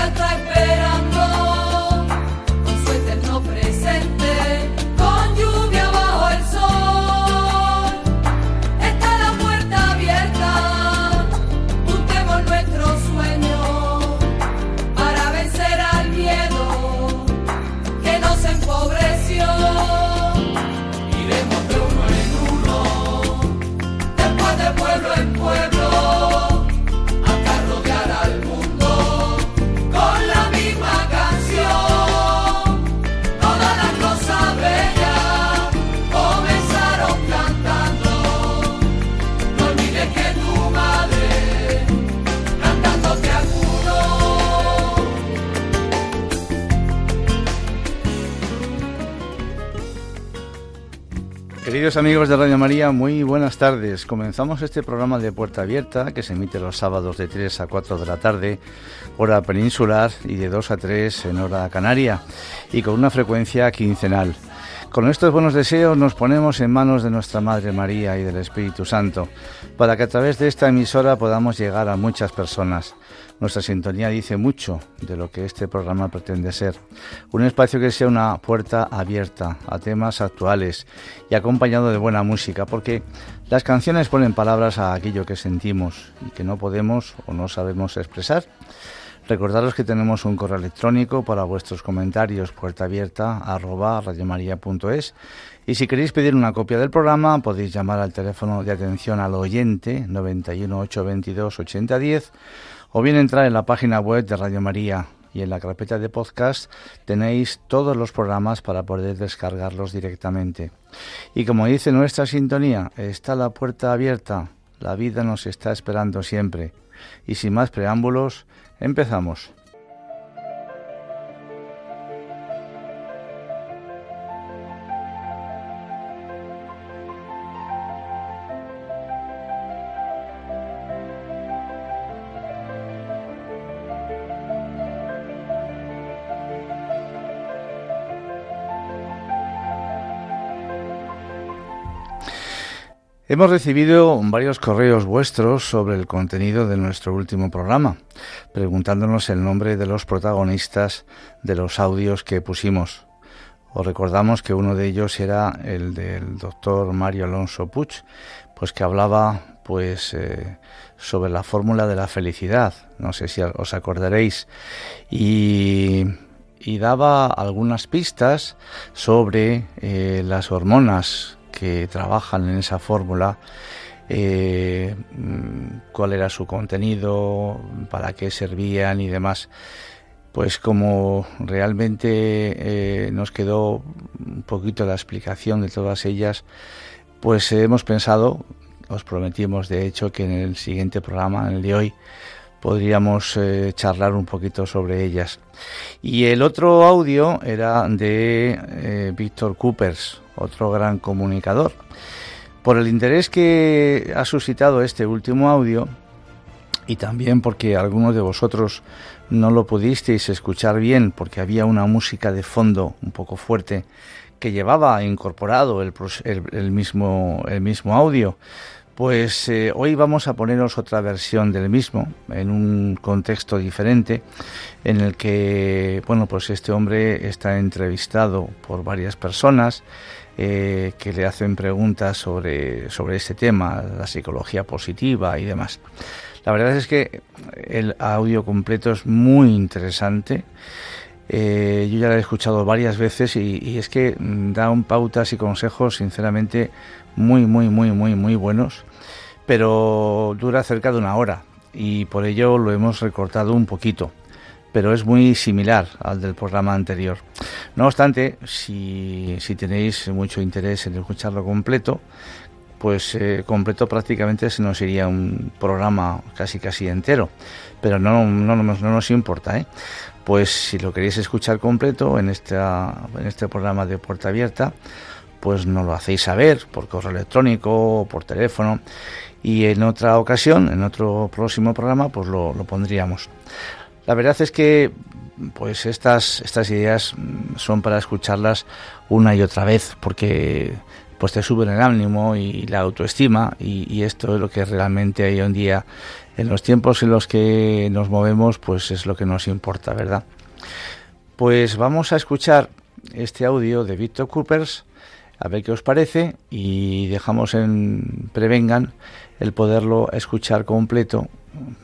la vida está Queridos amigos de Radio María, muy buenas tardes. Comenzamos este programa de Puerta Abierta que se emite los sábados de 3 a 4 de la tarde, hora peninsular, y de 2 a 3 en hora canaria, y con una frecuencia quincenal. Con estos buenos deseos nos ponemos en manos de nuestra Madre María y del Espíritu Santo, para que a través de esta emisora podamos llegar a muchas personas. Nuestra sintonía dice mucho de lo que este programa pretende ser. Un espacio que sea una puerta abierta a temas actuales y acompañado de buena música, porque las canciones ponen palabras a aquello que sentimos y que no podemos o no sabemos expresar. Recordaros que tenemos un correo electrónico para vuestros comentarios, puerta abierta arroba radiomaria.es y si queréis pedir una copia del programa podéis llamar al teléfono de atención al oyente 91 822 8010 o bien entrar en la página web de Radio María y en la carpeta de podcast tenéis todos los programas para poder descargarlos directamente. Y como dice nuestra sintonía, está la puerta abierta, la vida nos está esperando siempre. Y sin más preámbulos, empezamos. Hemos recibido varios correos vuestros sobre el contenido de nuestro último programa, preguntándonos el nombre de los protagonistas de los audios que pusimos. Os recordamos que uno de ellos era el del doctor Mario Alonso Puig, pues que hablaba pues eh, sobre la fórmula de la felicidad, no sé si os acordaréis, y, y daba algunas pistas sobre eh, las hormonas que trabajan en esa fórmula, eh, cuál era su contenido, para qué servían y demás. Pues como realmente eh, nos quedó un poquito la explicación de todas ellas, pues hemos pensado, os prometimos de hecho que en el siguiente programa, en el de hoy, podríamos eh, charlar un poquito sobre ellas. Y el otro audio era de eh, Víctor Coopers, otro gran comunicador. Por el interés que ha suscitado este último audio y también porque algunos de vosotros no lo pudisteis escuchar bien porque había una música de fondo un poco fuerte que llevaba incorporado el, el, mismo, el mismo audio. Pues eh, hoy vamos a poneros otra versión del mismo, en un contexto diferente, en el que, bueno, pues este hombre está entrevistado por varias personas eh, que le hacen preguntas sobre, sobre este tema, la psicología positiva y demás. La verdad es que el audio completo es muy interesante. Eh, yo ya lo he escuchado varias veces y, es que da un pautas y consejos sinceramente muy, muy, muy, muy, muy buenos, pero dura cerca de una hora y por ello lo hemos recortado un poquito, pero es muy similar al del programa anterior. No obstante, si, si tenéis mucho interés en escucharlo completo, pues eh, completo prácticamente se nos iría un programa casi casi entero, pero no, no, no, nos importa, ¿eh? Pues si lo queréis escuchar completo en, esta, en este programa de Puerta Abierta, pues nos lo hacéis saber por correo electrónico o por teléfono y en otra ocasión, en otro próximo programa, pues lo, lo pondríamos. La verdad es que pues estas, estas ideas son para escucharlas una y otra vez, porque pues te suben el ánimo y la autoestima y, esto es lo que realmente hoy en día en los tiempos en los que nos movemos pues es lo que nos importa verdad pues vamos a escuchar este audio de Victor Coopers a ver qué os parece y dejamos en prevengan el poderlo escuchar completo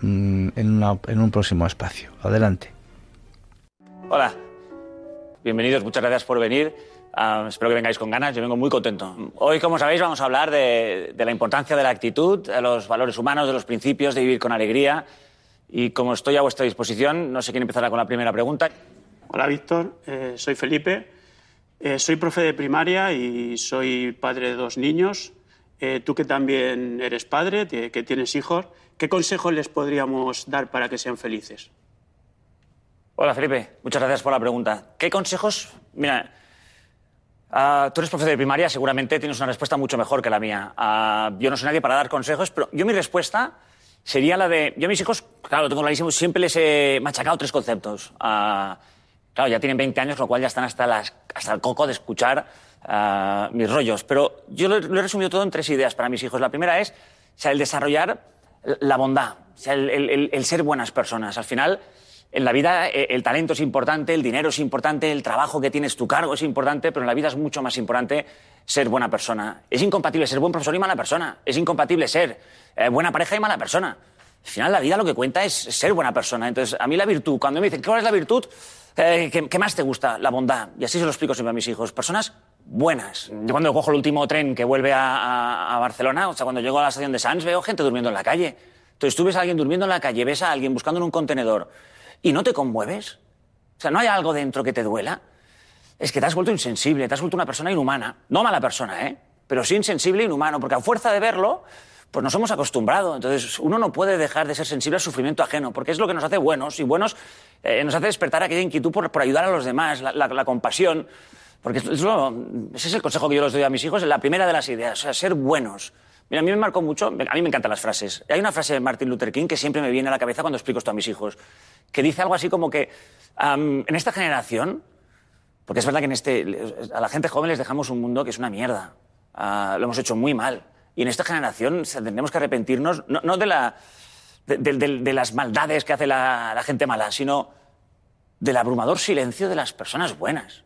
mm, en, en un próximo espacio adelante hola bienvenidos muchas gracias por venir Ah, espero que vengáis con ganas, yo vengo muy contento. Hoy, como sabéis, vamos a hablar de, la importancia de la actitud, de los valores humanos, de los principios, de vivir con alegría. Y como estoy a vuestra disposición, no sé quién empezará con la primera pregunta. Hola, Víctor. Eh, soy Felipe. Eh, soy profe de primaria y soy padre de dos niños. Eh, tú que también eres padre, que tienes hijos, ¿qué consejos les podríamos dar para que sean felices? Hola, Felipe. Muchas gracias por la pregunta. ¿Qué consejos? Mira, Ah, tú eres profesor de primaria, seguramente tienes una respuesta mucho mejor que la mía. Ah, yo no soy nadie para dar consejos, pero yo mi respuesta sería la de... Yo a mis hijos, claro, lo tengo clarísimo, siempre les he machacado tres conceptos. Ah, claro, ya tienen 20 años, lo cual ya están hasta, las, hasta el coco de escuchar mis rollos. Pero yo lo, he resumido todo en tres ideas para mis hijos. La primera es el desarrollar la bondad, el ser buenas personas. Al final en la vida eh, el talento es importante, el dinero es importante, el trabajo que tienes, tu cargo es importante, pero en la vida es mucho más importante ser buena persona. Es incompatible ser buen profesor y mala persona. Es incompatible ser eh, buena pareja y mala persona. Al final la vida lo que cuenta es ser buena persona. Entonces, a mí la virtud, cuando me dicen, ¿cuál es la virtud? Eh, ¿qué, más te gusta? La bondad. Y así se lo explico siempre a mis hijos. Personas buenas. Yo cuando cojo el último tren que vuelve a, a Barcelona, o sea, cuando llego a la estación de Sants, veo gente durmiendo en la calle. Entonces tú ves a alguien durmiendo en la calle, ves a alguien buscando en un contenedor, y no te conmueves. O sea, no hay algo dentro que te duela. Es que te has vuelto insensible, te has vuelto una persona inhumana. No mala persona, ¿eh? Pero sí insensible e inhumano, porque a fuerza de verlo, pues nos hemos acostumbrado. Entonces, uno no puede dejar de ser sensible al sufrimiento ajeno, porque es lo que nos hace buenos, y buenos eh, nos hace despertar aquella inquietud por, ayudar a los demás, la, compasión. Porque ese es el consejo que yo les doy a mis hijos, es la primera de las ideas, o sea, ser buenos. Mira, a mí me marcó mucho, a mí me encantan las frases. Hay una frase de Martin Luther King que siempre me viene a la cabeza cuando explico esto a mis hijos, que dice algo así como que en esta generación, porque es verdad que en este, a la gente joven les dejamos un mundo que es una mierda, ah, lo hemos hecho muy mal, y en esta generación tendremos que arrepentirnos no, de, la, de, las maldades que hace la, gente mala, sino del abrumador silencio de las personas buenas.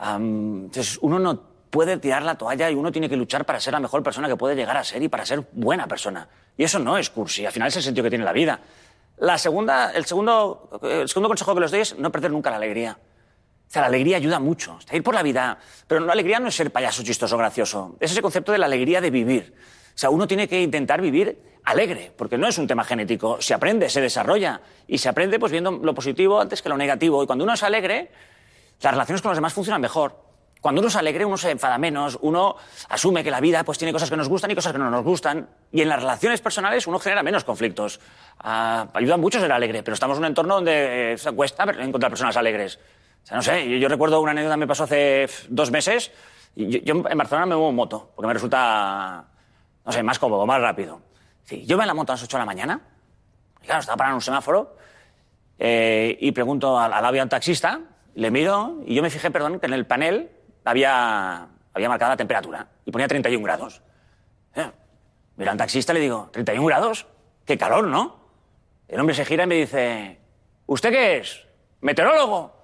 entonces, uno no puede tirar la toalla y uno tiene que luchar para ser la mejor persona que puede llegar a ser y para ser buena persona. Y eso no es cursi, al final es el sentido que tiene la vida. La segunda, el, segundo, el segundo consejo que les doy es no perder nunca la alegría. O sea, la alegría ayuda mucho. ir por la vida. Pero la alegría no es ser payaso, chistoso, gracioso. Es ese concepto de la alegría de vivir. O sea, uno tiene que intentar vivir alegre, porque no es un tema genético. Se aprende, se desarrolla. Y se aprende pues viendo lo positivo antes que lo negativo. Y cuando uno es alegre, las relaciones con los demás funcionan mejor. Cuando uno es alegre, uno se enfada menos, uno asume que la vida pues, tiene cosas que nos gustan y cosas que no nos gustan. Y en las relaciones personales uno genera menos conflictos. Ah, ayuda mucho ser alegre, pero estamos en un entorno donde eh, cuesta encontrar personas alegres. Sea, no sé, yo, recuerdo una anécdota que me pasó hace dos meses. Yo, en Barcelona me muevo en moto, porque me resulta, no sé, más cómodo, más rápido. Sí, yo voy en la moto a las 8 de la mañana, y claro, estaba parando en un semáforo, eh, y pregunto al, al, al taxista, le miro, y yo me fijé, perdón, que en el panel había, había marcado la temperatura y ponía 31 grados. Eh, mira al taxista le digo, ¿31 grados? ¡Qué calor, ¿no? El hombre se gira y me dice, ¿usted qué es? ¿Meteorólogo?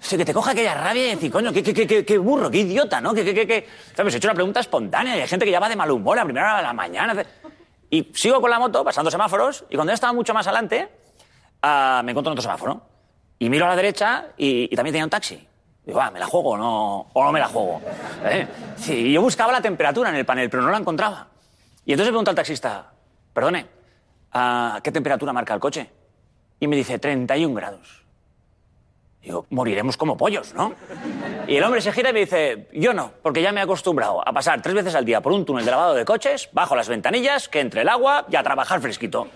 Sí, que te coja aquella rabia y decir, coño, qué, qué, qué, burro, qué idiota, ¿no? Que, que, que, ¿Sabes? He hecho una pregunta espontánea y hay gente que ya va de mal humor a primera hora de la mañana. Y sigo con la moto, pasando semáforos, y cuando ya estaba mucho más adelante, ah, me encuentro en otro semáforo. Y miro a la derecha y, y también tenía un taxi. Digo, ah, ¿me la juego no, o no me la juego? ¿Eh? Sí, yo buscaba la temperatura en el panel, pero no la encontraba. Y entonces pregunto al taxista, perdone, ¿a ¿qué temperatura marca el coche? Y me dice, 31 grados. Digo, moriremos como pollos, ¿no? Y el hombre se gira y me dice, yo no, porque ya me he acostumbrado a pasar tres veces al día por un túnel de lavado de coches, bajo las ventanillas, que entre el agua y a trabajar fresquito.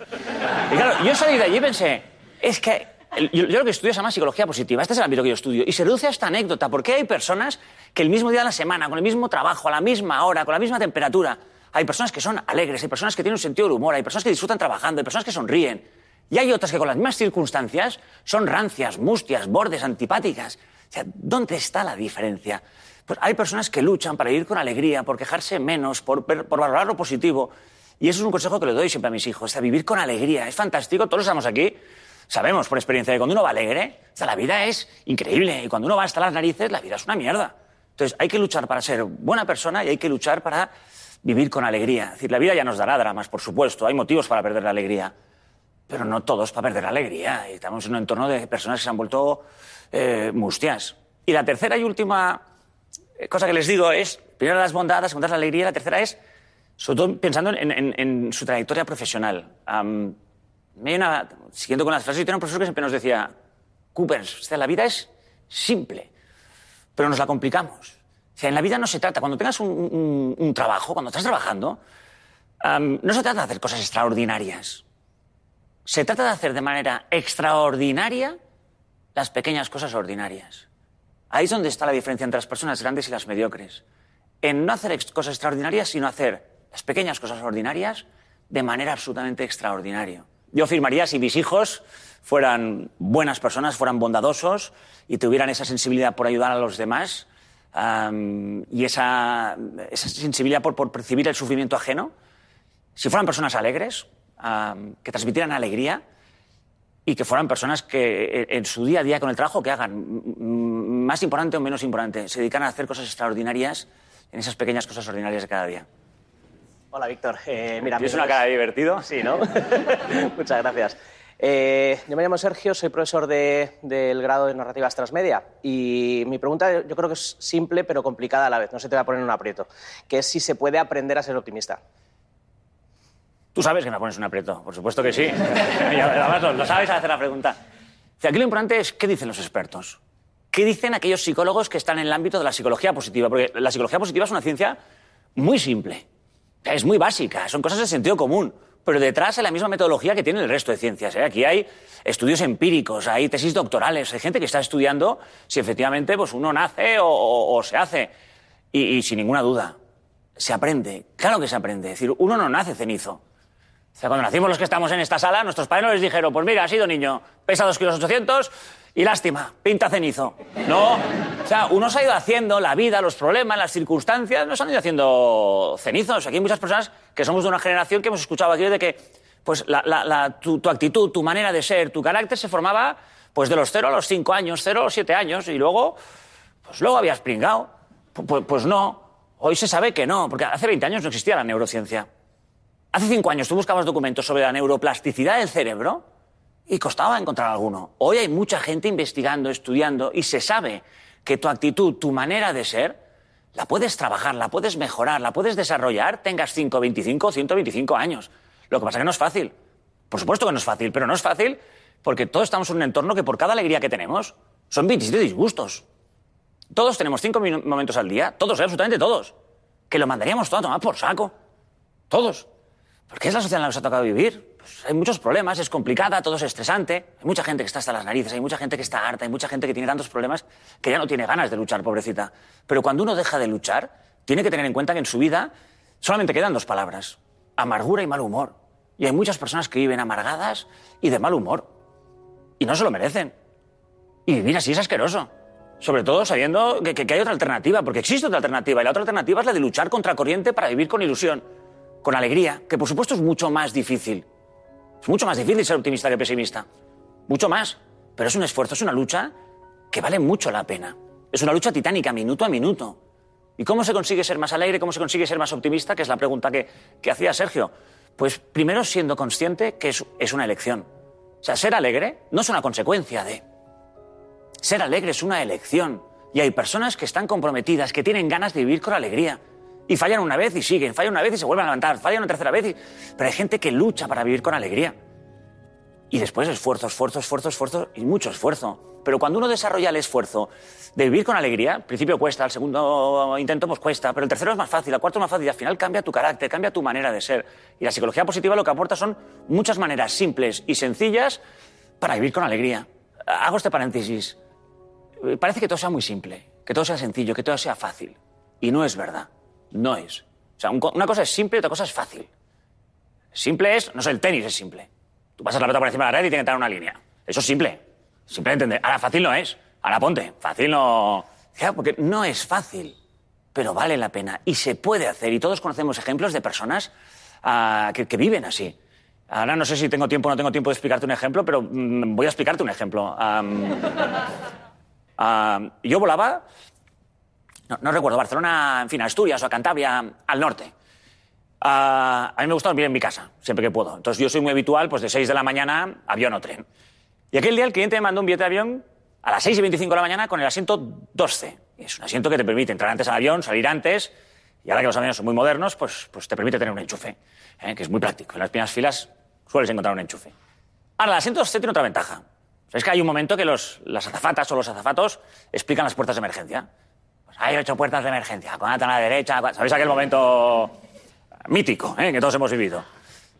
Y claro, yo salí de allí y pensé, es que yo, yo lo que estudio se llama psicología positiva, este es el ámbito que yo estudio, y se reduce a esta anécdota, porque hay personas que el mismo día de la semana, con el mismo trabajo, a la misma hora, con la misma temperatura, hay personas que son alegres, hay personas que tienen un sentido del humor, hay personas que disfrutan trabajando, hay personas que sonríen, y hay otras que con las mismas circunstancias son rancias, mustias, bordes, antipáticas. O sea, ¿dónde está la diferencia? Pues hay personas que luchan para vivir con alegría, por quejarse menos, por, valorar lo positivo. Y eso es un consejo que le doy siempre a mis hijos, a vivir con alegría. Es fantástico, todos estamos aquí, sabemos por experiencia que cuando uno va alegre, o sea, la vida es increíble. Y cuando uno va hasta las narices, la vida es una mierda. Entonces hay que luchar para ser buena persona y hay que luchar para vivir con alegría. Es decir, la vida ya nos dará dramas, por supuesto, hay motivos para perder la alegría pero no todos para perder la alegría. Estamos en un entorno de personas que se han vuelto eh, mustias. Y la tercera y última eh, cosa que les digo es, primero las bondades, segunda la alegría, la tercera es, sobre todo pensando en, en- en su trayectoria profesional. Am, me una- siguiendo con las frases, yo tenía un profesor que siempre nos decía, Coopers, o sea, la vida es simple, pero nos la complicamos. O sea, en la vida no se trata, cuando tengas un, un- un trabajo, cuando estás trabajando, am, no se trata de hacer cosas extraordinarias. Se trata de hacer de manera extraordinaria las pequeñas cosas ordinarias. Ahí es donde está la diferencia entre las personas grandes y las mediocres. En no hacer cosas extraordinarias, sino hacer las pequeñas cosas ordinarias de manera absolutamente extraordinaria. Yo afirmaría si mis hijos fueran buenas personas, fueran bondadosos y tuvieran esa sensibilidad por ayudar a los demás y esa, sensibilidad por percibir el sufrimiento ajeno, si fueran personas alegres, que transmitieran alegría y que fueran personas que eh, en su día a día con el trabajo que hagan, más importante o menos importante, se dedican a hacer cosas extraordinarias en esas pequeñas cosas ordinarias de cada día. Hola, Víctor. Eh, mira, ¿Tienes una cara de divertido? Sí, ¿no? Muchas gracias. Eh, yo me llamo Sergio, soy profesor de- del grado de Narrativas Transmedia y mi pregunta yo creo que es simple pero complicada a la vez, no se te va a poner en un aprieto, que es si se puede aprender a ser optimista. Tú sabes que me pones un aprieto, por supuesto que sí. Y además lo, lo sabes hacer la pregunta. Aquí lo importante es qué dicen los expertos. ¿Qué dicen aquellos psicólogos que están en el ámbito de la psicología positiva? Porque la psicología positiva es una ciencia muy simple. Es muy básica, son cosas de sentido común. Pero detrás hay la misma metodología que tiene el resto de ciencias. ¿eh? Aquí hay estudios empíricos, hay tesis doctorales, hay gente que está estudiando si efectivamente pues, uno nace o, o- o se hace. Y, y sin ninguna duda, se aprende. Claro que se aprende. Es decir, uno no nace cenizo. Sea, cuando nacimos los que estamos en esta sala, nuestros padres no les dijeron, pues mira, has sido niño, pesa 2 kilos 800 y lástima, pinta cenizo. No, o sea, uno se ha ido haciendo la vida, los problemas, las circunstancias, nos han ido haciendo cenizos. Aquí hay muchas personas que somos de una generación que hemos escuchado aquí de que pues, la- la- la- tu, tu actitud, tu manera de ser, tu carácter se formaba pues, de los 0 a los 5 años, 0 a los 7 años, y luego, pues luego habías pringado. Pu- pu- pues no, hoy se sabe que no, porque hace 20 años no existía la neurociencia. Hace cinco años tú buscabas documentos sobre la neuroplasticidad del cerebro y costaba encontrar alguno. Hoy hay mucha gente investigando, estudiando y se sabe que tu actitud, tu manera de ser, la puedes trabajar, la puedes mejorar, la puedes desarrollar, tengas 5, 25 o 125 años. Lo que pasa es que no es fácil. Por supuesto que no es fácil, pero no es fácil porque todos estamos en un entorno que por cada alegría que tenemos son 27 disgustos. Todos tenemos cinco momentos al día, todos, absolutamente todos, que lo mandaríamos todo a tomar por saco. Todos. Porque es la sociedad en la que nos ha tocado vivir. Pues hay muchos problemas, es complicada, todo es estresante. Hay mucha gente que está hasta las narices, hay mucha gente que está harta, hay mucha gente que tiene tantos problemas que ya no tiene ganas de luchar, pobrecita. Pero cuando uno deja de luchar, tiene que tener en cuenta que en su vida solamente quedan dos palabras: amargura y mal humor. Y hay muchas personas que viven amargadas y de mal humor. Y no se lo merecen. Y vivir así es asqueroso. Sobre todo sabiendo que, que- que hay otra alternativa, porque existe otra alternativa. Y la otra alternativa es la de luchar contra corriente para vivir con ilusión, con alegría, que por supuesto es mucho más difícil. Es mucho más difícil ser optimista que pesimista. Mucho más. Pero es un esfuerzo, es una lucha que vale mucho la pena. Es una lucha titánica, minuto a minuto. ¿Y cómo se consigue ser más alegre? ¿Cómo se consigue ser más optimista? Que es la pregunta que, que hacía Sergio. Pues primero siendo consciente que es, es una elección. O sea, ser alegre no es una consecuencia de... Ser alegre es una elección. Y hay personas que están comprometidas, que tienen ganas de vivir con alegría. Y fallan una vez y siguen, fallan una vez y se vuelven a levantar, fallan una tercera vez y... Pero hay gente que lucha para vivir con alegría. Y después esfuerzo, esfuerzo, esfuerzo, esfuerzo y mucho esfuerzo. Pero cuando uno desarrolla el esfuerzo de vivir con alegría, al principio cuesta, al segundo intento pues cuesta, pero el tercero es más fácil, el cuarto es más fácil y al final cambia tu carácter, cambia tu manera de ser. Y la psicología positiva lo que aporta son muchas maneras simples y sencillas para vivir con alegría. Hago este paréntesis. Parece que todo sea muy simple, que todo sea sencillo, que todo sea fácil. Y no es verdad. No es. O sea, una cosa es simple y otra cosa es fácil. Simple es, no sé, el tenis es simple. Tú pasas la pelota por encima de la red y tiene que entrar en una línea. Eso es simple. Simple de entender. Ahora, fácil no es. Ahora ponte. Fácil no. Porque no es fácil, pero vale la pena. Y se puede hacer. Y todos conocemos ejemplos de personas ah, que, que viven así. Ahora no sé si tengo tiempo o no tengo tiempo de explicarte un ejemplo, pero mm, voy a explicarte un ejemplo. Yo volaba, no, recuerdo, Barcelona, en fin, a Asturias o a Cantabria, al norte. Ah, a mí me gusta dormir en mi casa, siempre que puedo. Entonces yo soy muy habitual, pues de 6 de la mañana, avión o tren. Y aquel día el cliente me mandó un billete de avión a las 6 y 25 de la mañana con el asiento 12. Es un asiento que te permite entrar antes al avión, salir antes, y ahora que los aviones son muy modernos, pues, pues te permite tener un enchufe, ¿eh? que es muy práctico. En las primeras filas sueles encontrar un enchufe. Ahora, el asiento 12 tiene otra ventaja. Es que hay un momento que los, las azafatas o los azafatos explican las puertas de emergencia. Pues hay ocho puertas de emergencia, con a la derecha. ¿Sabéis aquel momento mítico ¿eh? que todos hemos vivido?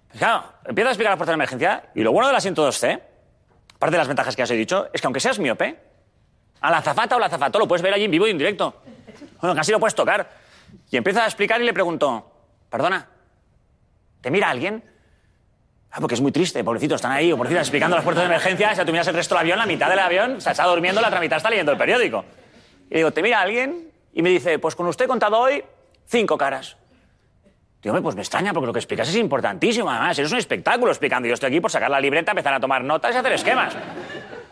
Pues claro, empieza a explicar las puertas de emergencia y lo bueno del asiento 2C, aparte de las ventajas que ya os he dicho, es que aunque seas miope, a la azafata o la azafato lo puedes ver allí en vivo y en directo. Bueno, casi lo puedes tocar. Y empieza a explicar y le pregunto, perdona, ¿te mira alguien? Ah, porque es muy triste, pobrecito, están ahí, o pobrecita, explicando las puertas de emergencia, o sea, tú miras el resto del avión, la mitad del avión, o sea, está durmiendo, la otra mitad está leyendo el periódico. Y digo, ¿te mira alguien? Y me dice, pues con usted he contado hoy cinco caras. Digo, pues me extraña, porque lo que explicas es importantísimo, además, eres un espectáculo explicando, y yo estoy aquí por sacar la libreta, empezar a tomar notas y hacer esquemas.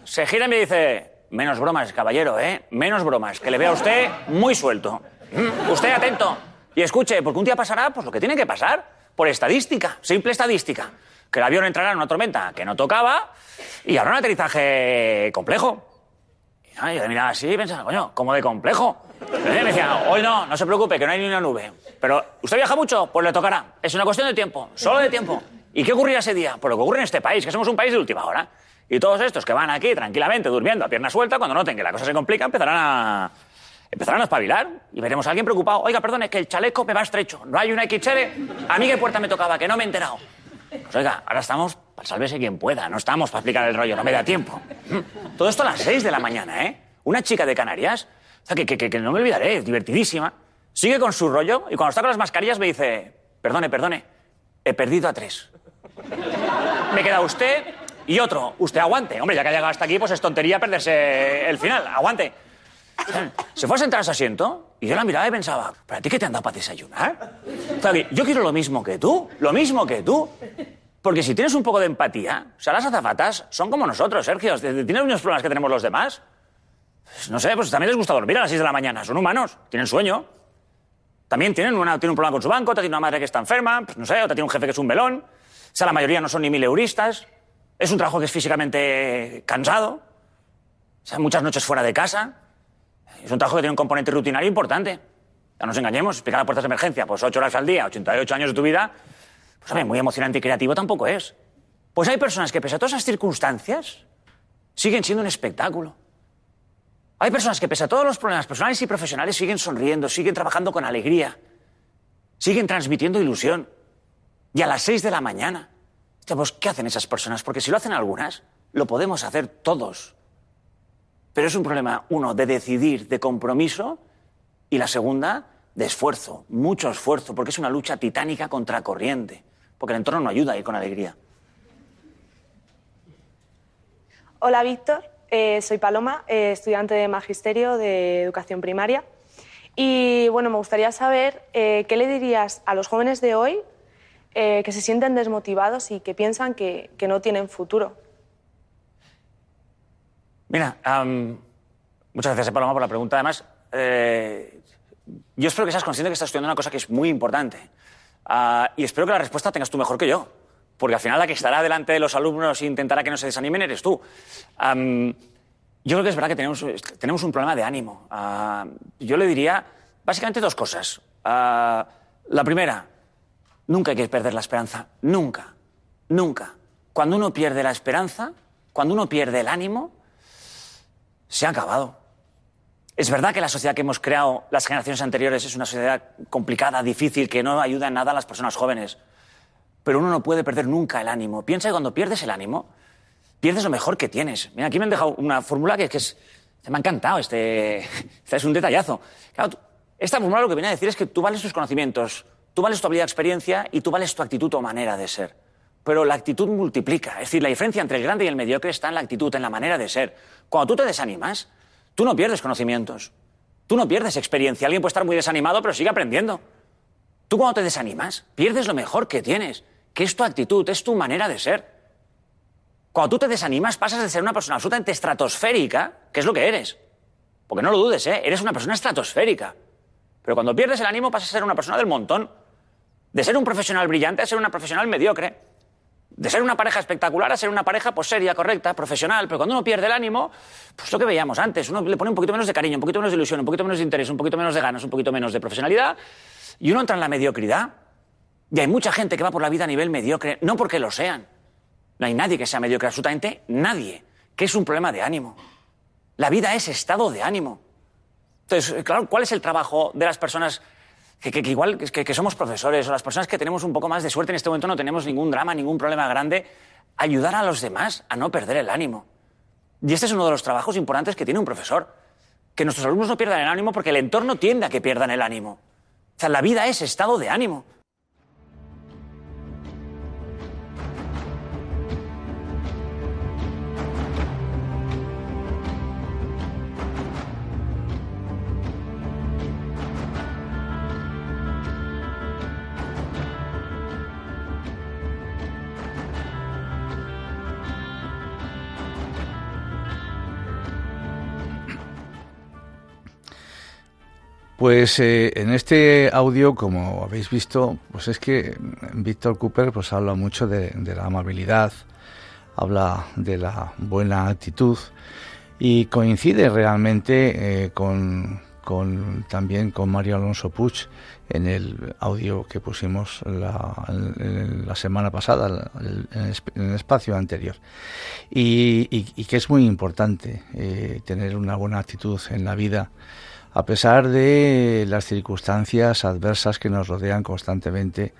Se gira y me dice, menos bromas, caballero, ¿eh? Menos bromas, que le vea a usted muy suelto. Mm, Usted atento y escuche, porque un día pasará pues lo que tiene que pasar, por estadística, simple estadística. Que el avión entrará en una tormenta que no tocaba y habrá un aterrizaje complejo. Y ah, yo le miraba así y pensaba, coño, ¿cómo de complejo? Y me decía, hoy no, no se preocupe, que no hay ni una nube. Pero, ¿usted viaja mucho? Pues le tocará. Es una cuestión de tiempo, solo de tiempo. ¿Y qué ocurrirá ese día? Pues lo que ocurre en este país, que somos un país de última hora. Y todos estos que van aquí tranquilamente, durmiendo a pierna suelta, cuando noten que la cosa se complica, empezarán a, empezarán a espabilar. Y veremos a alguien preocupado. Oiga, perdone, que el chaleco me va estrecho. ¿No hay una XL? ¿A mí qué puerta me tocaba? Que no me he enterado. Pues oiga, ahora estamos para sálvese quien pueda, no estamos para explicar el rollo, no me da tiempo. Todo esto a las 6 de la mañana, ¿eh? Una chica de Canarias, o sea, que- que no me olvidaré, es divertidísima, sigue con su rollo y cuando está con las mascarillas me dice, perdone, perdone, he perdido a tres. Me queda usted y otro, usted aguante. Hombre, ya que ha llegado hasta aquí, pues es tontería perderse el final, aguante. Se fue a sentar a su asiento y yo la miraba y pensaba, ¿para ti qué te han dado para desayunar? O sea, yo quiero lo mismo que tú, lo mismo que tú. Porque si tienes un poco de empatía, o sea, las azafatas son como nosotros, Sergio. Tienen mismos problemas que tenemos los demás. Pues, no sé, pues también les gusta dormir a las 6 de la mañana. Son humanos, tienen sueño. También tienen, una, un problema con su banco, otra tiene una madre que está enferma, pues no sé, otra tiene un jefe que es un melón. O sea, la mayoría no son ni mileuristas. Es un trabajo que es físicamente cansado. O sea, muchas noches fuera de casa. Es un trabajo que tiene un componente rutinario importante. Ya nos engañemos, explicar las puertas de emergencia, pues 8 horas al día, 88 años de tu vida, pues hombre, muy emocionante y creativo tampoco es. Pues hay personas que, pese a todas esas circunstancias, siguen siendo un espectáculo. Hay personas que, pese a todos los problemas personales y profesionales, siguen sonriendo, siguen trabajando con alegría, siguen transmitiendo ilusión. Y a las 6 de la mañana, pues, ¿qué hacen esas personas? Porque si lo hacen algunas, lo podemos hacer todos. Pero es un problema, uno, de decidir, de compromiso, y la segunda, de esfuerzo, mucho esfuerzo, porque es una lucha titánica contra corriente, porque el entorno no ayuda a ir con alegría. Hola Víctor, Eh, soy Paloma, eh, estudiante de Magisterio de Educación Primaria. Y bueno, me gustaría saber eh, qué le dirías a los jóvenes de hoy que se sienten desmotivados y que piensan que no tienen futuro. Mira, am, muchas gracias, eh, Paloma, por la pregunta. Además, eh, yo espero que seas consciente que estás estudiando una cosa que es muy importante. Ah, y espero que la respuesta tengas tú mejor que yo, porque al final la que estará delante de los alumnos e intentará que no se desanimen eres tú. yo creo que es verdad que tenemos, tenemos un problema de ánimo. Ah, yo le diría básicamente dos cosas. Ah, la primera, nunca hay que perder la esperanza. Nunca. Nunca. Cuando uno pierde la esperanza, cuando uno pierde el ánimo, se ha acabado. Es verdad que la sociedad que hemos creado las generaciones anteriores es una sociedad complicada, difícil, que no ayuda en nada a las personas jóvenes. Pero uno no puede perder nunca el ánimo. Piensa que cuando pierdes el ánimo, pierdes lo mejor que tienes. Mira, aquí me han dejado una fórmula que, que es, me ha encantado. Este, este, es un detallazo. esta fórmula lo que viene a decir es que tú vales tus conocimientos, tú vales tu habilidad de experiencia y tú vales tu actitud o manera de ser. Pero la actitud multiplica. Es decir, la diferencia entre el grande y el mediocre está en la actitud, en la manera de ser. Cuando tú te desanimas, Tú no pierdes conocimientos. Tú no pierdes experiencia. Alguien puede estar muy desanimado, pero sigue aprendiendo. Tú cuando te desanimas, pierdes lo mejor que tienes, que es tu actitud, es tu manera de ser. Cuando tú te desanimas, pasas de ser una persona absolutamente estratosférica, que es lo que eres. Porque no lo dudes, ¿eh? Eres una persona estratosférica. Pero cuando pierdes el ánimo, pasas a ser una persona del montón. De ser un profesional brillante a ser una profesional mediocre de ser una pareja espectacular a ser una pareja pues seria, correcta, profesional, pero cuando uno pierde el ánimo, pues lo que veíamos antes, uno le pone un poquito menos de cariño, un poquito menos de ilusión, un poquito menos de interés, un poquito menos de ganas, un poquito menos de profesionalidad, y uno entra en la mediocridad. Y hay mucha gente que va por la vida a nivel mediocre, no porque lo sean. No hay nadie que sea mediocre, absolutamente nadie, que es un problema de ánimo. La vida es estado de ánimo. Entonces, claro, ¿cuál es el trabajo de las personas que, igual que, somos profesores o las personas que tenemos un poco más de suerte en este momento no tenemos ningún drama, ningún problema grande, ayudar a los demás a no perder el ánimo. Y este es uno de los trabajos importantes que tiene un profesor. Que nuestros alumnos no pierdan el ánimo porque el entorno tiende a que pierdan el ánimo. O sea, la vida es estado de ánimo. Pues eh, en este audio, como habéis visto, pues es que Víctor Cooper pues habla mucho de, la amabilidad, habla de la buena actitud y coincide realmente eh, con, también con Mario Alonso Puig en el audio que pusimos la, semana pasada, en el, espacio anterior. Y, que es muy importante eh, tener una buena actitud en la vida a pesar de las circunstancias adversas que nos rodean constantemente,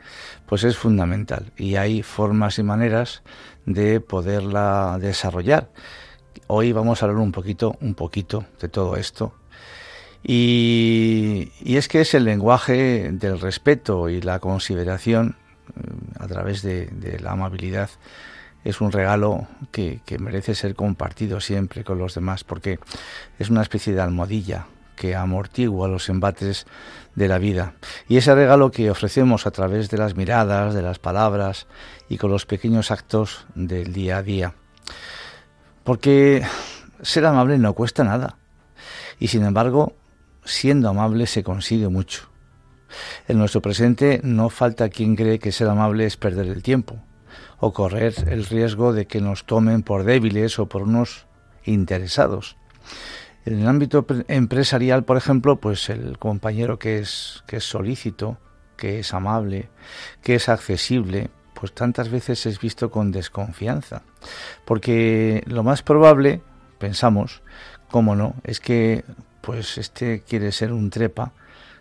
pues es fundamental y hay formas y maneras de poderla desarrollar. Hoy vamos a hablar un poquito, un poquito de todo esto. Y, es que es el lenguaje del respeto y la consideración eh, a través de, la amabilidad es un regalo que, que, merece ser compartido siempre con los demás porque es una especie de almohadilla que amortigua los embates de la vida. Y ese regalo que ofrecemos a través de las miradas, de las palabras y con los pequeños actos del día a día. Porque ser amable no cuesta nada. Y sin embargo, siendo amable se consigue mucho. En nuestro presente no falta quien cree que ser amable es perder el tiempo o correr el riesgo de que nos tomen por débiles o por unos interesados. En el ámbito empresarial, por ejemplo, pues el compañero que es, que es solícito, que es amable, que es accesible, pues tantas veces es visto con desconfianza. Porque lo más probable, pensamos, cómo no, es que pues este quiere ser un trepa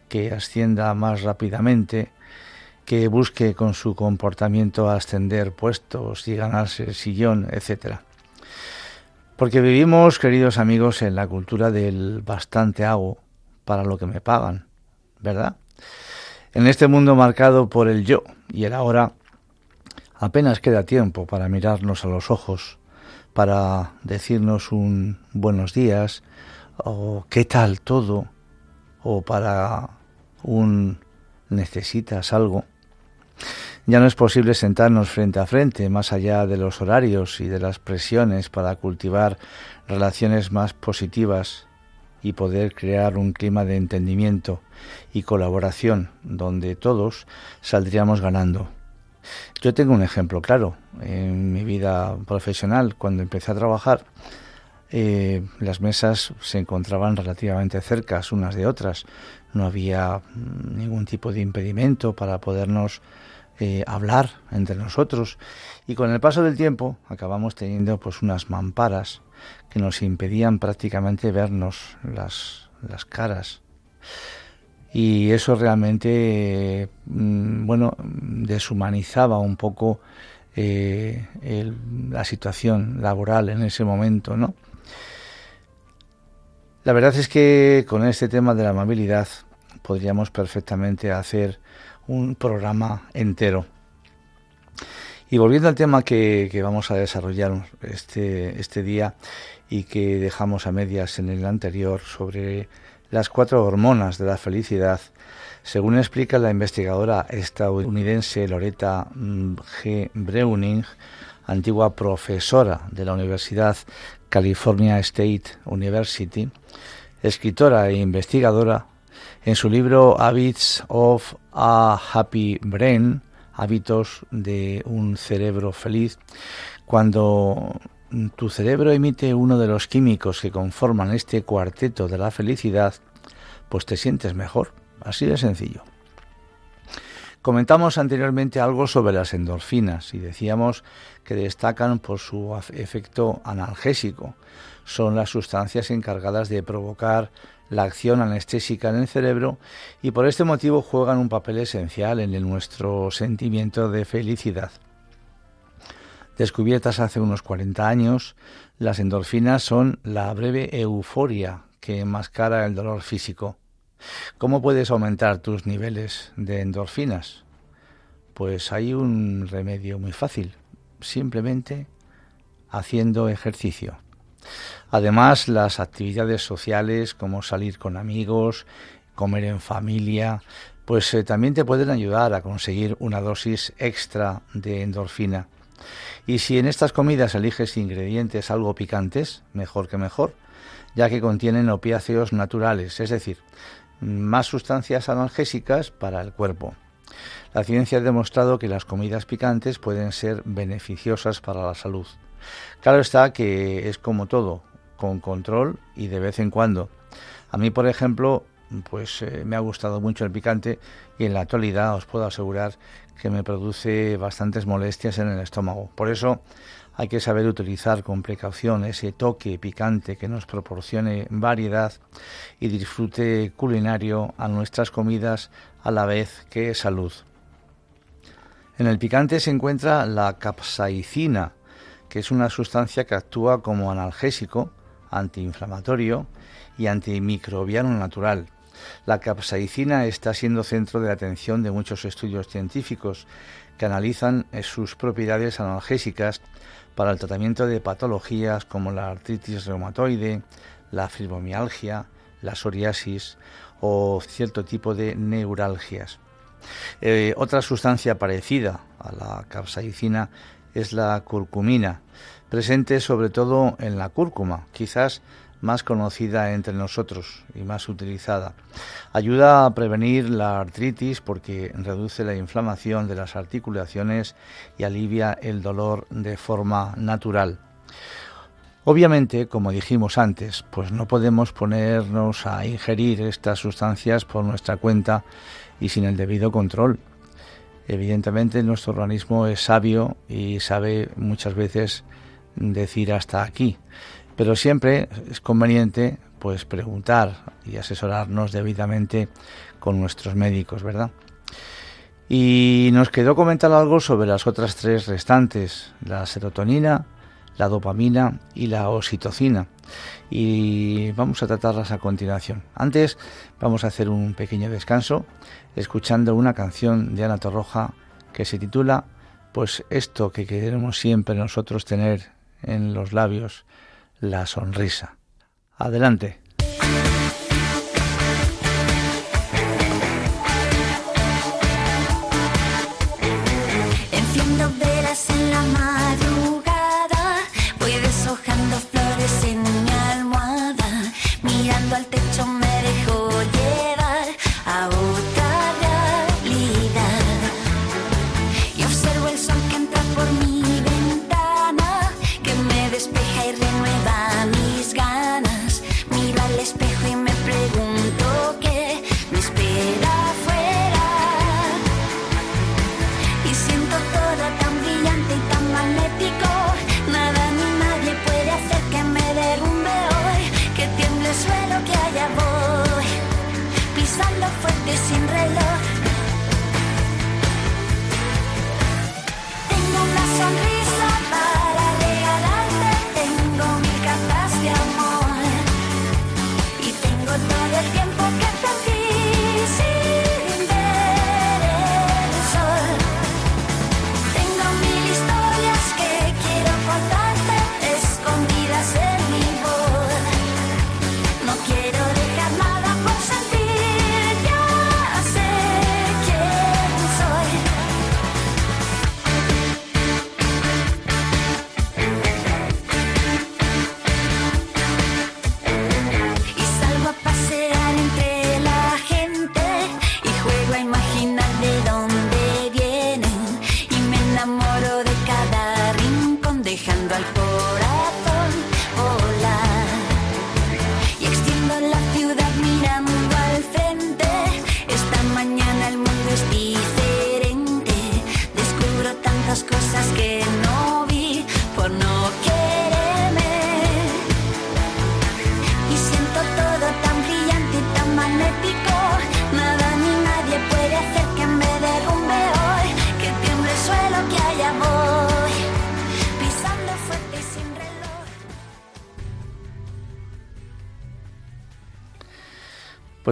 que ascienda más rápidamente, que busque con su comportamiento ascender puestos y ganarse el sillón, etcétera. Porque vivimos, queridos amigos, en la cultura del bastante hago para lo que me pagan, ¿verdad? En este mundo marcado por el yo y el ahora, apenas queda tiempo para mirarnos a los ojos, para decirnos un buenos días, o qué tal todo, o para un necesitas algo. Ya no es posible sentarnos frente a frente, más allá de los horarios y de las presiones para cultivar relaciones más positivas y poder crear un clima de entendimiento y colaboración donde todos saldríamos ganando. Yo tengo un ejemplo claro. En mi vida profesional, cuando empecé a trabajar, eh, las mesas se encontraban relativamente cercas unas de otras. No había ningún tipo de impedimento para podernos eh, hablar entre nosotros. Y con el paso del tiempo acabamos teniendo pues unas mamparas que nos impedían prácticamente vernos las, las caras. Y eso realmente, mm, bueno, deshumanizaba un poco eh, la situación laboral en ese momento, ¿no? La verdad es que con este tema de la amabilidad podríamos perfectamente hacer un programa entero. Y volviendo al tema que, vamos a desarrollar este, este día y que dejamos a medias en el anterior sobre las cuatro hormonas de la felicidad, según explica la investigadora estadounidense Loretta G. Breuning, antigua profesora de la Universidad California State University, escritora e investigadora, en su libro Habits of a Happy Brain, hábitos de un cerebro feliz, cuando tu cerebro emite uno de los químicos que conforman este cuarteto de la felicidad, pues te sientes mejor, así de sencillo. Comentamos anteriormente algo sobre las endorfinas y decíamos que destacan por su efecto analgésico. Son las sustancias encargadas de provocar la acción anestésica en el cerebro y por este motivo juegan un papel esencial en nuestro sentimiento de felicidad. Descubiertas hace unos 40 años, las endorfinas son la breve euforia que enmascara el dolor físico. ¿Cómo puedes aumentar tus niveles de endorfinas? Pues hay un remedio muy fácil, simplemente haciendo ejercicio. Además, las actividades sociales como salir con amigos, comer en familia, pues eh, también te pueden ayudar a conseguir una dosis extra de endorfina. Y si en estas comidas eliges ingredientes algo picantes, mejor que mejor, ya que contienen opiáceos naturales, es decir, más sustancias analgésicas para el cuerpo. La ciencia ha demostrado que las comidas picantes pueden ser beneficiosas para la salud. Claro está que es como todo, con control y de vez en cuando. A mí, por ejemplo, pues eh, me ha gustado mucho el picante y en la actualidad os puedo asegurar que me produce bastantes molestias en el estómago. Por eso hay que saber utilizar con precaución ese toque picante que nos proporcione variedad y disfrute culinario a nuestras comidas a la vez que salud. En el picante se encuentra la capsaicina, que es una sustancia que actúa como analgésico, antiinflamatorio y antimicrobiano natural. La capsaicina está siendo centro de atención de muchos estudios científicos que analizan sus propiedades analgésicas para el tratamiento de patologías como la artritis reumatoide, la fibromialgia, la psoriasis o cierto tipo de neuralgias. Eh, otra sustancia parecida a la capsaicina es la curcumina, presente sobre todo en la cúrcuma, quizás más conocida entre nosotros y más utilizada. Ayuda a prevenir la artritis porque reduce la inflamación de las articulaciones y alivia el dolor de forma natural. Obviamente, como dijimos antes, pues no podemos ponernos a ingerir estas sustancias por nuestra cuenta y sin el debido control. Evidentemente nuestro organismo es sabio y sabe muchas veces decir hasta aquí, pero siempre es conveniente pues preguntar y asesorarnos debidamente con nuestros médicos, ¿verdad? Y nos quedó comentar algo sobre las otras tres restantes, la serotonina, la dopamina y la oxitocina. Y vamos a tratarlas a continuación. Antes vamos a hacer un pequeño descanso escuchando una canción de Ana Torroja que se titula Pues esto que queremos siempre nosotros tener en los labios, la sonrisa. Adelante.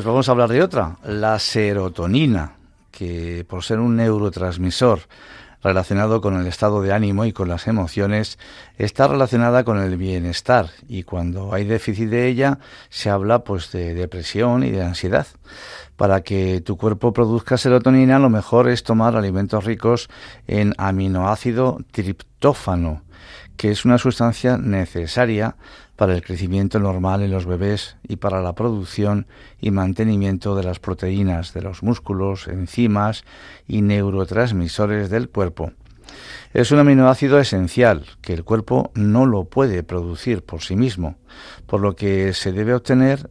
Pues vamos a hablar de otra, la serotonina, que por ser un neurotransmisor relacionado con el estado de ánimo y con las emociones, está relacionada con el bienestar y cuando hay déficit de ella se habla pues de depresión y de ansiedad. Para que tu cuerpo produzca serotonina lo mejor es tomar alimentos ricos en aminoácido triptófano, que es una sustancia necesaria para el crecimiento normal en los bebés y para la producción y mantenimiento de las proteínas de los músculos, enzimas y neurotransmisores del cuerpo. Es un aminoácido esencial que el cuerpo no lo puede producir por sí mismo, por lo que se debe obtener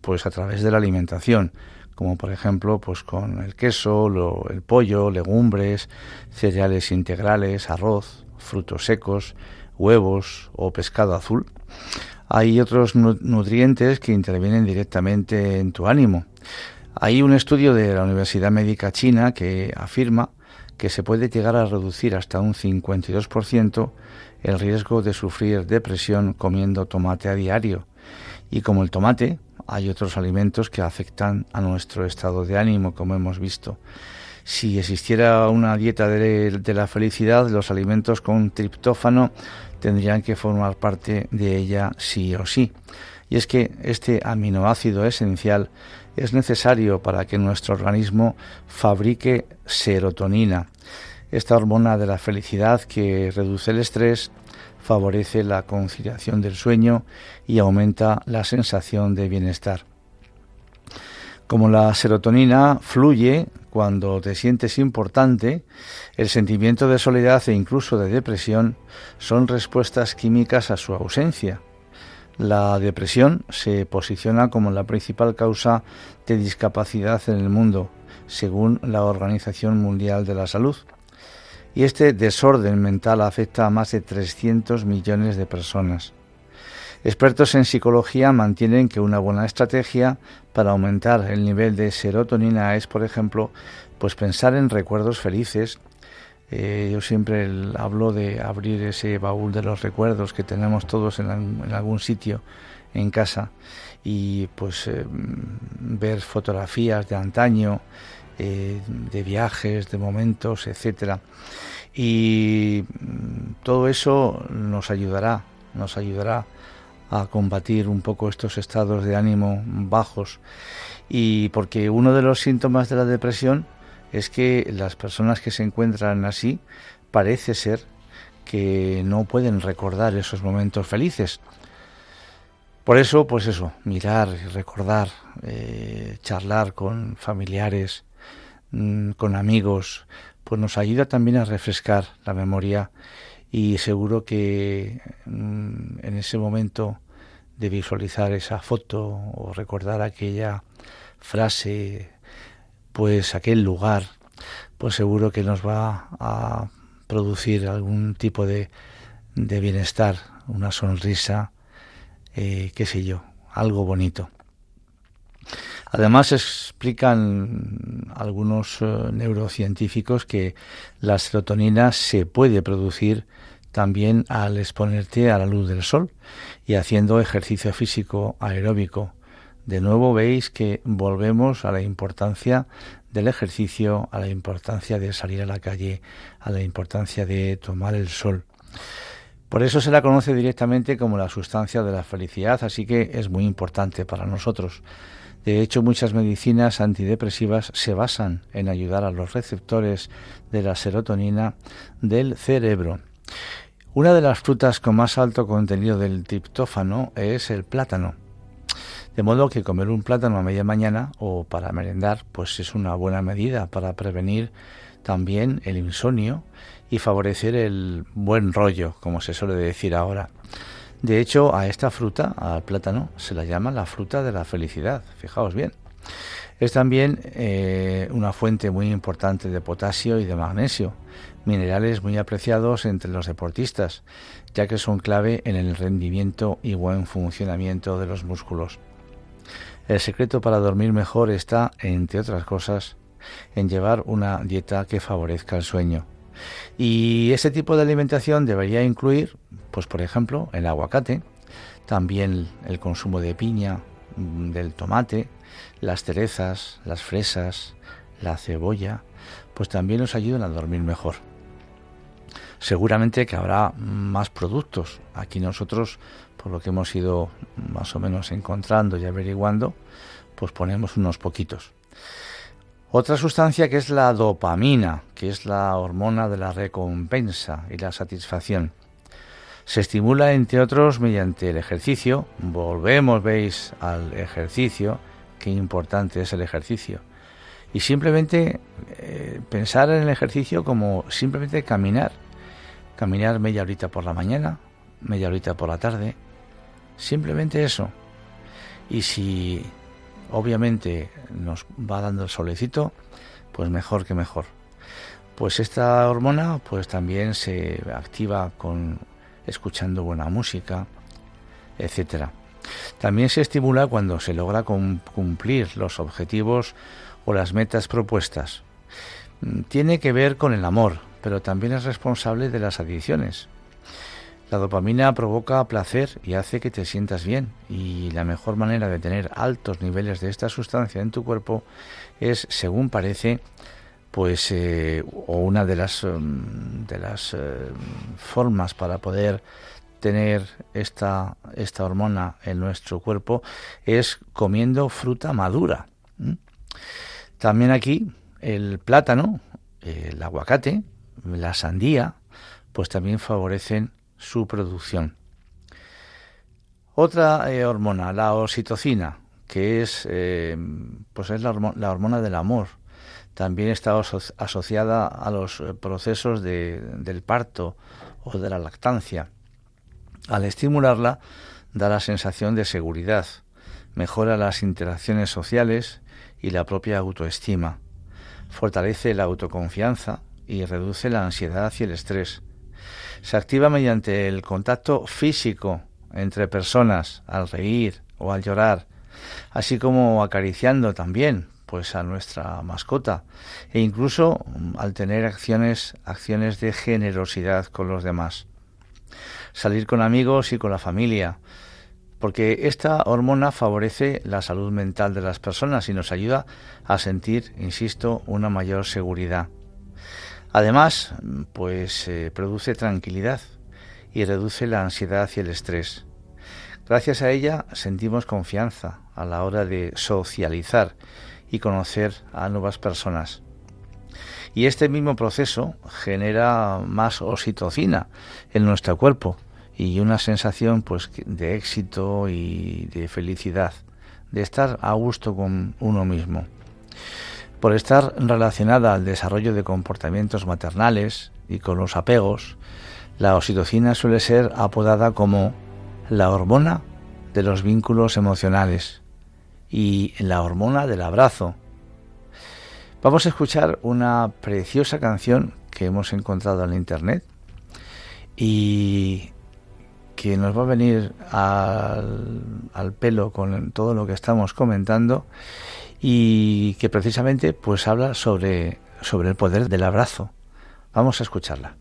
pues a través de la alimentación, como por ejemplo pues con el queso, el pollo, legumbres, cereales integrales, arroz, frutos secos, huevos o pescado azul. Hay otros nu- nutrientes que intervienen directamente en tu ánimo. Hay un estudio de la Universidad Médica China que afirma que se puede llegar a reducir hasta un 52% el riesgo de sufrir depresión comiendo tomate a diario. Y como el tomate, hay otros alimentos que afectan a nuestro estado de ánimo, como hemos visto. Si existiera una dieta de, de la felicidad, los alimentos con triptófano tendrían que formar parte de ella sí o sí. Y es que este aminoácido esencial es necesario para que nuestro organismo fabrique serotonina, esta hormona de la felicidad que reduce el estrés, favorece la conciliación del sueño y aumenta la sensación de bienestar. Como la serotonina fluye cuando te sientes importante, el sentimiento de soledad e incluso de depresión son respuestas químicas a su ausencia. La depresión se posiciona como la principal causa de discapacidad en el mundo, según la Organización Mundial de la Salud. Y este desorden mental afecta a más de 300 millones de personas. Expertos en psicología mantienen que una buena estrategia para aumentar el nivel de serotonina es, por ejemplo, pues pensar en recuerdos felices. Eh, yo siempre hablo de abrir ese baúl de los recuerdos que tenemos todos en, algún- sitio en casa y pues eh, ver fotografías de antaño, eh, de viajes, de momentos, etcétera. Y mm, todo eso nos ayudará, nos ayudará a combatir un poco estos estados de ánimo bajos. Y porque uno de los síntomas de la depresión es que las personas que se encuentran así parece ser que no pueden recordar esos momentos felices. Por eso, pues eso, mirar recordar, eh, charlar con familiares, mm, con amigos, pues nos ayuda también a refrescar la memoria y seguro que mm, en ese momento de visualizar esa foto o recordar aquella frase, pues aquel lugar, pues seguro que nos va a producir algún tipo de, de bienestar, una sonrisa, eh, qué sé yo, algo bonito. Además explican algunos eh, neurocientíficos que la serotonina se puede producir también al exponerte a la luz del sol y haciendo ejercicio físico aeróbico. De nuevo veis que volvemos a la importancia del ejercicio, a la importancia de salir a la calle, a la importancia de tomar el sol. Por eso se la conoce directamente como la sustancia de la felicidad, así que es muy importante para nosotros. De hecho, muchas medicinas antidepresivas se basan en ayudar a los receptores de la serotonina del cerebro. Una de las frutas con más alto contenido del triptófano es el plátano. De modo que comer un plátano a media mañana o para merendar pues es una buena medida para prevenir también el insomnio y favorecer el buen rollo, como se suele decir ahora. De hecho, a esta fruta, al plátano, se la llama la fruta de la felicidad. Fijaos bien. Es también eh, una fuente muy importante de potasio y de magnesio, minerales muy apreciados entre los deportistas, ya que son clave en el rendimiento y buen funcionamiento de los músculos. El secreto para dormir mejor está, entre otras cosas, en llevar una dieta que favorezca el sueño. Y ese tipo de alimentación debería incluir, pues por ejemplo, el aguacate, también el consumo de piña, mm, del tomate, las cerezas, las fresas, la cebolla, pues también nos ayudan a dormir mejor. Seguramente que habrá más productos. Aquí nosotros, por lo que hemos ido más o menos encontrando y averiguando, pues ponemos unos poquitos. Otra sustancia que es la dopamina, que es la hormona de la recompensa y la satisfacción. Se estimula, entre otros, mediante el ejercicio. Volvemos, veis, al ejercicio. Qué importante es el ejercicio. Y simplemente eh, pensar en el ejercicio como simplemente caminar caminar media horita por la mañana, media horita por la tarde, simplemente eso. Y si obviamente nos va dando el solecito, pues mejor que mejor. Pues esta hormona pues también se activa con escuchando buena música, etcétera. También se estimula cuando se logra cumplir los objetivos o las metas propuestas. Tiene que ver con el amor, pero también es responsable de las adicciones. La dopamina provoca placer y hace que te sientas bien y la mejor manera de tener altos niveles de esta sustancia en tu cuerpo es, según parece, pues eh, o una de las mm, de las eh, formas para poder tener esta esta hormona en nuestro cuerpo es comiendo fruta madura. También aquí el plátano, el aguacate, la sandía, pues también favorecen su producción. Otra eh, hormona, la oxitocina, que es, eh, pues es la, hormona del amor, también está asociada a los eh, procesos del parto o de la lactancia. Al estimularla, da la sensación de seguridad, mejora las interacciones sociales y la propia autoestima, fortalece la autoconfianza, y reduce la ansiedad y el estrés. Se activa mediante el contacto físico entre personas al reír o al llorar, así como acariciando también pues a nuestra mascota e incluso mm, al tener acciones acciones de generosidad con los demás. Salir con amigos y con la familia, porque esta hormona favorece la salud mental de las personas y nos ayuda a sentir, insisto, una mayor seguridad. Además, pues eh, produce tranquilidad y reduce la ansiedad y el estrés. Gracias a ella sentimos confianza a la hora de socializar y conocer a nuevas personas. Y este mismo proceso genera más oxitocina en nuestro cuerpo y una sensación pues de éxito y de felicidad, de estar a gusto con uno mismo. Por estar relacionada al desarrollo de comportamientos maternales y con los apegos, la oxitocina suele ser apodada como la hormona de los vínculos emocionales y la hormona del abrazo. Vamos a escuchar una preciosa canción que hemos encontrado en internet y que nos va a venir al, pelo con todo lo que estamos comentando y que precisamente pues habla sobre, sobre el poder del abrazo. Vamos a escucharla.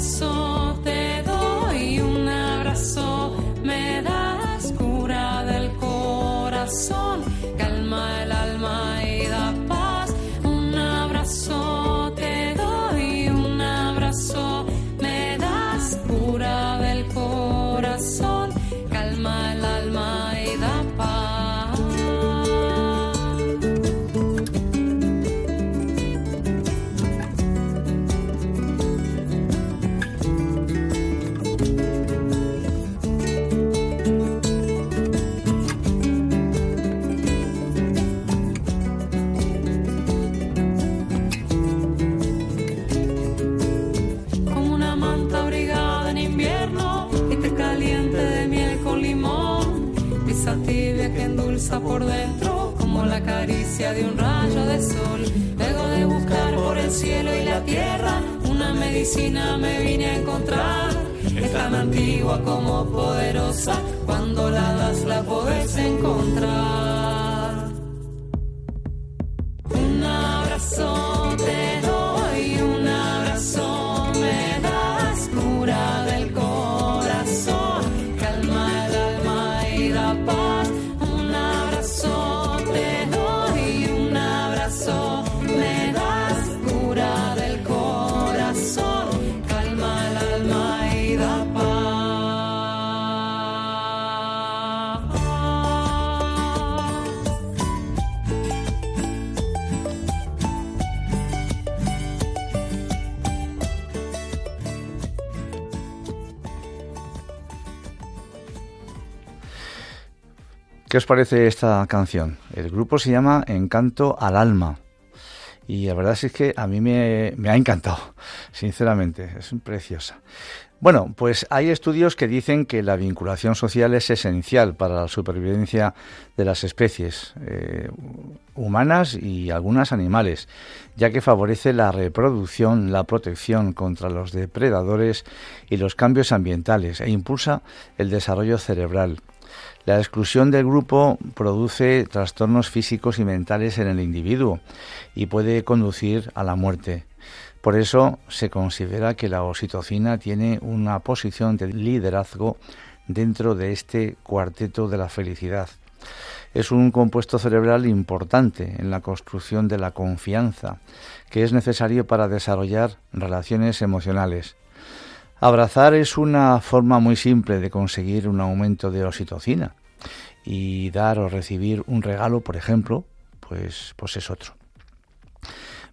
Un de sol. Luego de buscar por el cielo y la tierra, una medicina me vine a encontrar. Es tan antigua como poderosa, cuando la das la podés encontrar. ¿Qué os parece esta canción? El grupo se llama Encanto al Alma. Y la verdad es que a mí me, ha encantado, sinceramente, es preciosa. Bueno, pues hay estudios que dicen que la vinculación social es esencial para la supervivencia de las especies eh, humanas y algunas animales, ya que favorece la reproducción, la protección contra los depredadores y los cambios ambientales e impulsa el desarrollo cerebral. La exclusión del grupo produce trastornos físicos y mentales en el individuo y puede conducir a la muerte. Por eso se considera que la oxitocina tiene una posición de liderazgo dentro de este cuarteto de la felicidad. Es un compuesto cerebral importante en la construcción de la confianza, que es necesario para desarrollar relaciones emocionales. Abrazar es una forma muy simple de conseguir un aumento de oxitocina y dar o recibir un regalo, por ejemplo, pues, pues es otro.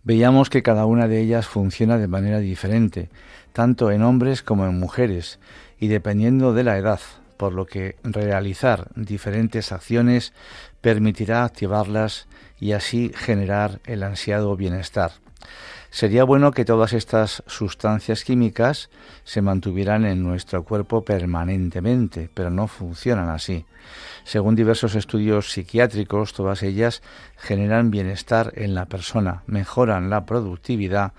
Veíamos que cada una de ellas funciona de manera diferente, tanto en hombres como en mujeres, y dependiendo de la edad, por lo que realizar diferentes acciones permitirá activarlas y así generar el ansiado bienestar. Sería bueno que todas estas sustancias químicas se mantuvieran en nuestro cuerpo permanentemente, pero no funcionan así. Según diversos estudios psiquiátricos, todas ellas generan bienestar en la persona, mejoran la productividad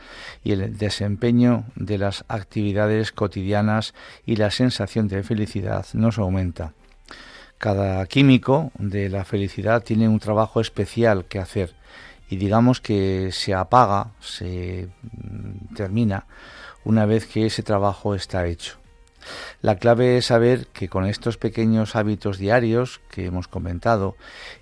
y el desempeño de las actividades cotidianas y la sensación de felicidad nos aumenta. Cada químico de la felicidad tiene un trabajo especial que hacer y digamos que se apaga, se mm, termina una vez que ese trabajo está hecho. La clave es saber que con estos pequeños hábitos diarios que hemos comentado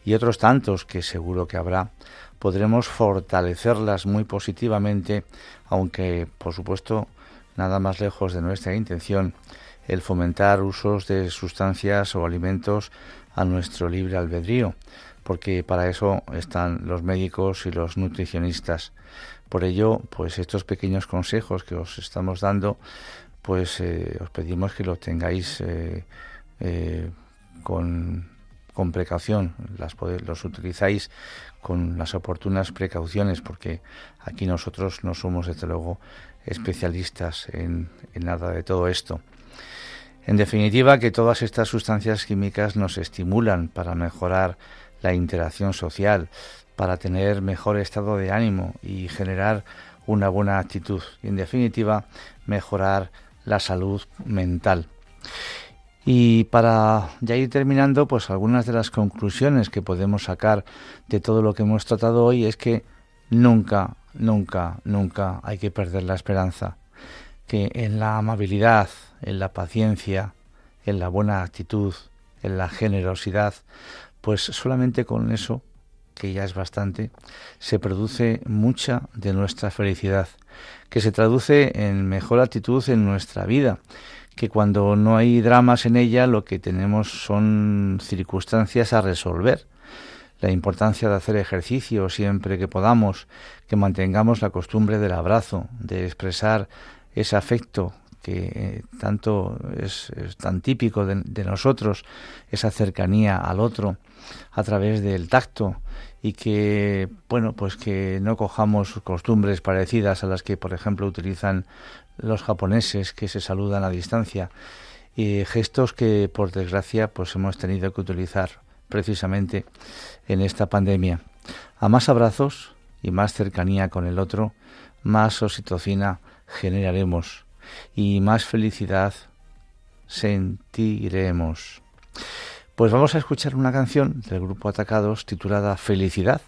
y otros tantos que seguro que habrá, podremos fortalecerlas muy positivamente, aunque por supuesto nada más lejos de nuestra intención el fomentar usos de sustancias o alimentos a nuestro libre albedrío, porque para eso están los médicos y los nutricionistas. Por ello, pues estos pequeños consejos que os estamos dando, pues eh, os pedimos que los tengáis eh, eh, con, precaución, los utilizáis con las oportunas precauciones, porque aquí nosotros no somos, desde luego, especialistas en nada de todo esto. En definitiva, que todas estas sustancias químicas nos estimulan para mejorar la interacción social, para tener mejor estado de ánimo y generar una buena actitud y en definitiva mejorar la salud mental. Y para ya ir terminando, pues algunas de las conclusiones que podemos sacar de todo lo que hemos tratado hoy es que nunca, nunca, nunca hay que perder la esperanza. Que en la amabilidad, en la paciencia, en la buena actitud, en la generosidad, pues solamente con eso, que ya es bastante, se produce mucha de nuestra felicidad, que se traduce en mejor actitud en nuestra vida, que cuando no hay dramas en ella lo que tenemos son circunstancias a resolver. La importancia de hacer ejercicio siempre que podamos, que mantengamos la costumbre del abrazo, de expresar ese afecto que eh, tanto es, tan típico de, nosotros, esa cercanía al otro a través del tacto y que, bueno, pues que no cojamos costumbres parecidas a las que, por ejemplo, utilizan los japoneses que se saludan a distancia y gestos que, por desgracia, pues hemos tenido que utilizar precisamente en esta pandemia. A más abrazos y más cercanía con el otro, más oxitocina generaremos y más felicidad sentiremos. Pues vamos a escuchar una canción del grupo Atacados titulada Felicidad,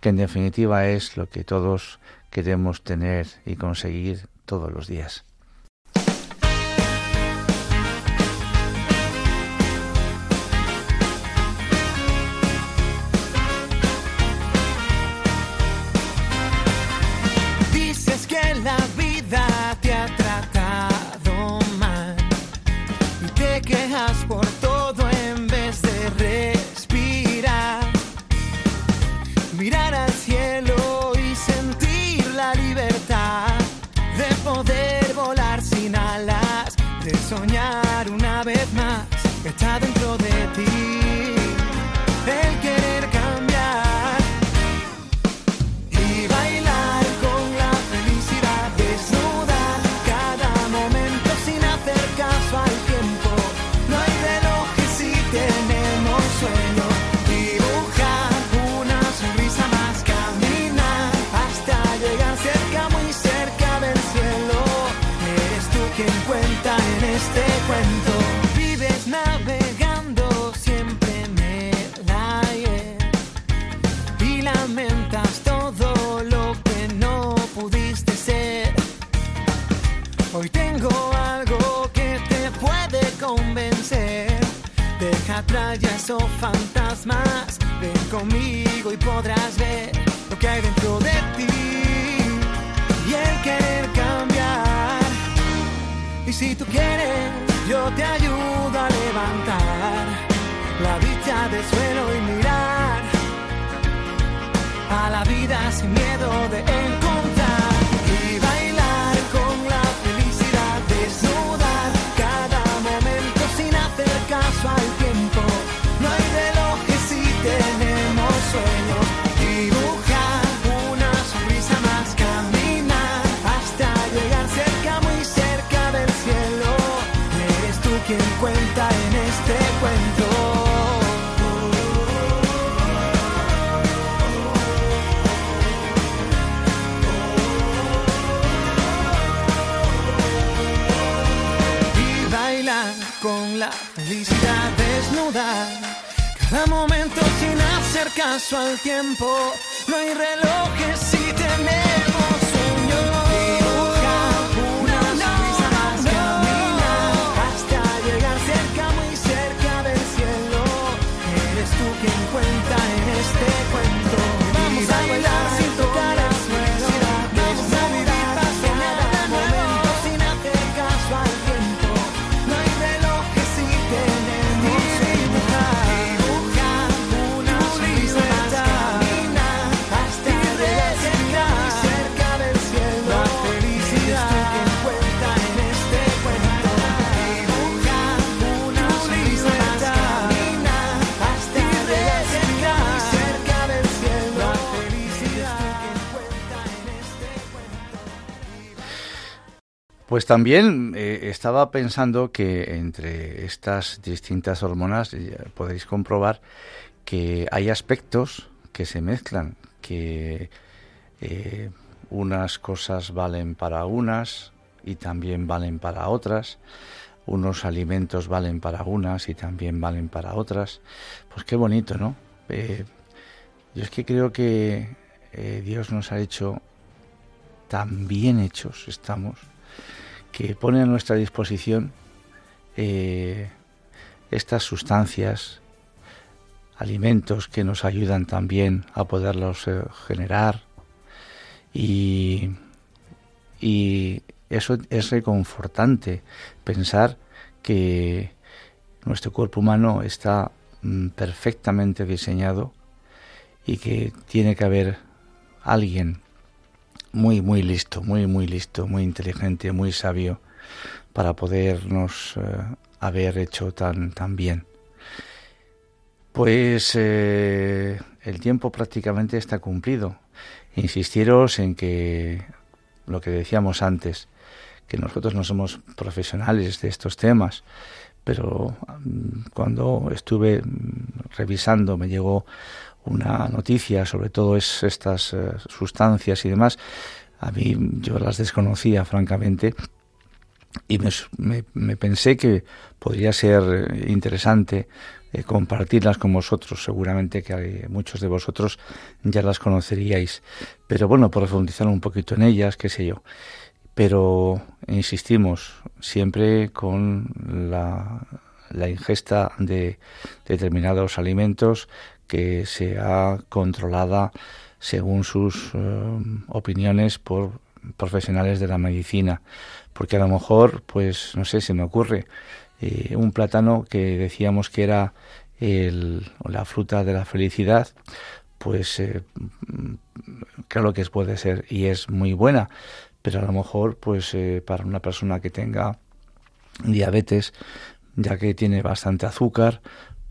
que en definitiva es lo que todos queremos tener y conseguir todos los días. está dentro de ti. El querer cambiar y bailar con la felicidad, desnudar cada momento sin hacer caso al tiempo. No hay reloj que si tenemos sueño. Dibujar una sonrisa más, caminar hasta llegar cerca, muy cerca del cielo. Eres tú quien cuenta en este cuento. Fantasmas, ven conmigo y podrás ver lo que hay dentro de ti y el querer cambiar. Y si tú quieres, yo te ayudo a levantar la vista del suelo y mirar a la vida sin miedo de encontrar cuenta en este cuento. Y baila con la felicidad desnuda. Cada momento sin hacer caso al tiempo. No hay relojes si tenemos. Pues también eh, estaba pensando que entre estas distintas hormonas eh, podéis comprobar que hay aspectos que se mezclan, que eh, unas cosas valen para unas y también valen para otras, unos alimentos valen para unas y también valen para otras. Pues qué bonito, ¿no? Yo es que creo que Dios nos ha hecho tan bien hechos, estamos, que pone a nuestra disposición eh, estas sustancias, alimentos que nos ayudan también a poderlos eh, generar. Y, y eso es reconfortante pensar que nuestro cuerpo humano está mm, perfectamente diseñado y que tiene que haber alguien muy, muy listo, muy, muy listo, muy inteligente, muy sabio para podernos eh, haber hecho tan, tan bien. Pues eh, el tiempo prácticamente está cumplido. Insistiros en que lo que decíamos antes, que nosotros no somos profesionales de estos temas, pero mm, cuando estuve mm, revisando me llegó una noticia sobre todo es estas eh, sustancias y demás. A mí yo las desconocía francamente y me, pensé que podría ser eh, interesante eh, compartirlas con vosotros. Seguramente que muchos de vosotros ya las conoceríais. Pero bueno, profundizar un poquito en ellas, qué sé yo. Pero insistimos siempre con la ingesta de determinados alimentos que sea controlada según sus eh, opiniones por profesionales de la medicina. Porque a lo mejor pues no sé se me ocurre eh, un plátano que decíamos que era la fruta de la felicidad pues eh, claro que puede ser y es muy buena. Pero a lo mejor pues eh, para una persona que tenga diabetes ya que tiene bastante azúcar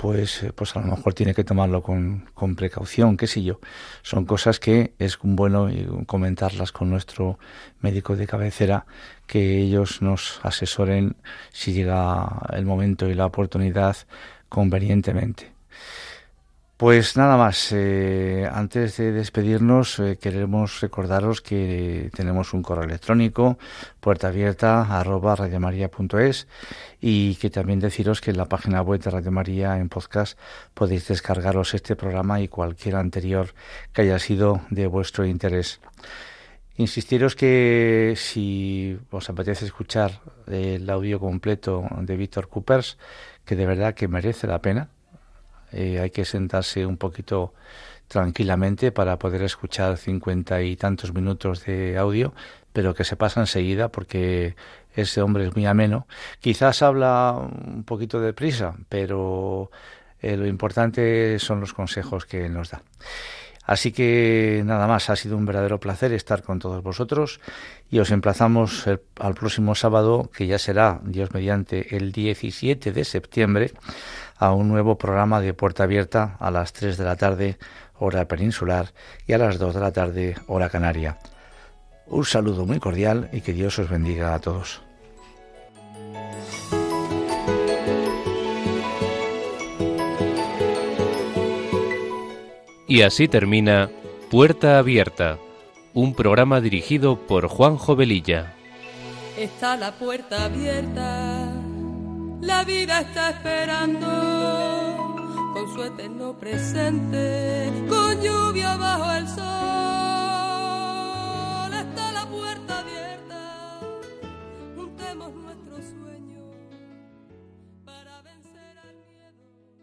pues, eh, pues a lo mejor tiene que tomarlo con, con precaución, qué sé yo. Son cosas que es bueno eh, comentarlas con nuestro médico de cabecera, que ellos nos asesoren si llega el momento y la oportunidad convenientemente. Pues nada más, eh, antes de despedirnos eh, queremos recordaros que tenemos un correo electrónico puerta abierta arroba radiomaria.es y que también deciros que en la página web de Radio María en podcast podéis descargaros este programa y cualquier anterior que haya sido de vuestro interés. Insistiros que si os apetece escuchar el audio completo de Víctor Coopers, que de verdad que merece la pena, eh, hay que sentarse un poquito tranquilamente para poder escuchar cincuenta y tantos minutos de audio, pero que se pasa enseguida porque ese hombre es muy ameno. Quizás habla un poquito deprisa, pero eh, lo importante son los consejos que nos da. Así que nada más, ha sido un verdadero placer estar con todos vosotros y os emplazamos el- al próximo sábado, que ya será, Dios mediante, el 17 de septiembre, a un nuevo programa de Puerta Abierta a las 3 de la tarde, hora peninsular, y a las 2 de la tarde, hora canaria. Un saludo muy cordial y que Dios os bendiga a todos. Y así termina Puerta Abierta, un programa dirigido por Juan Jovelilla. Está la puerta abierta, la vida está esperando con su eterno presente, con lluvia bajo el sol.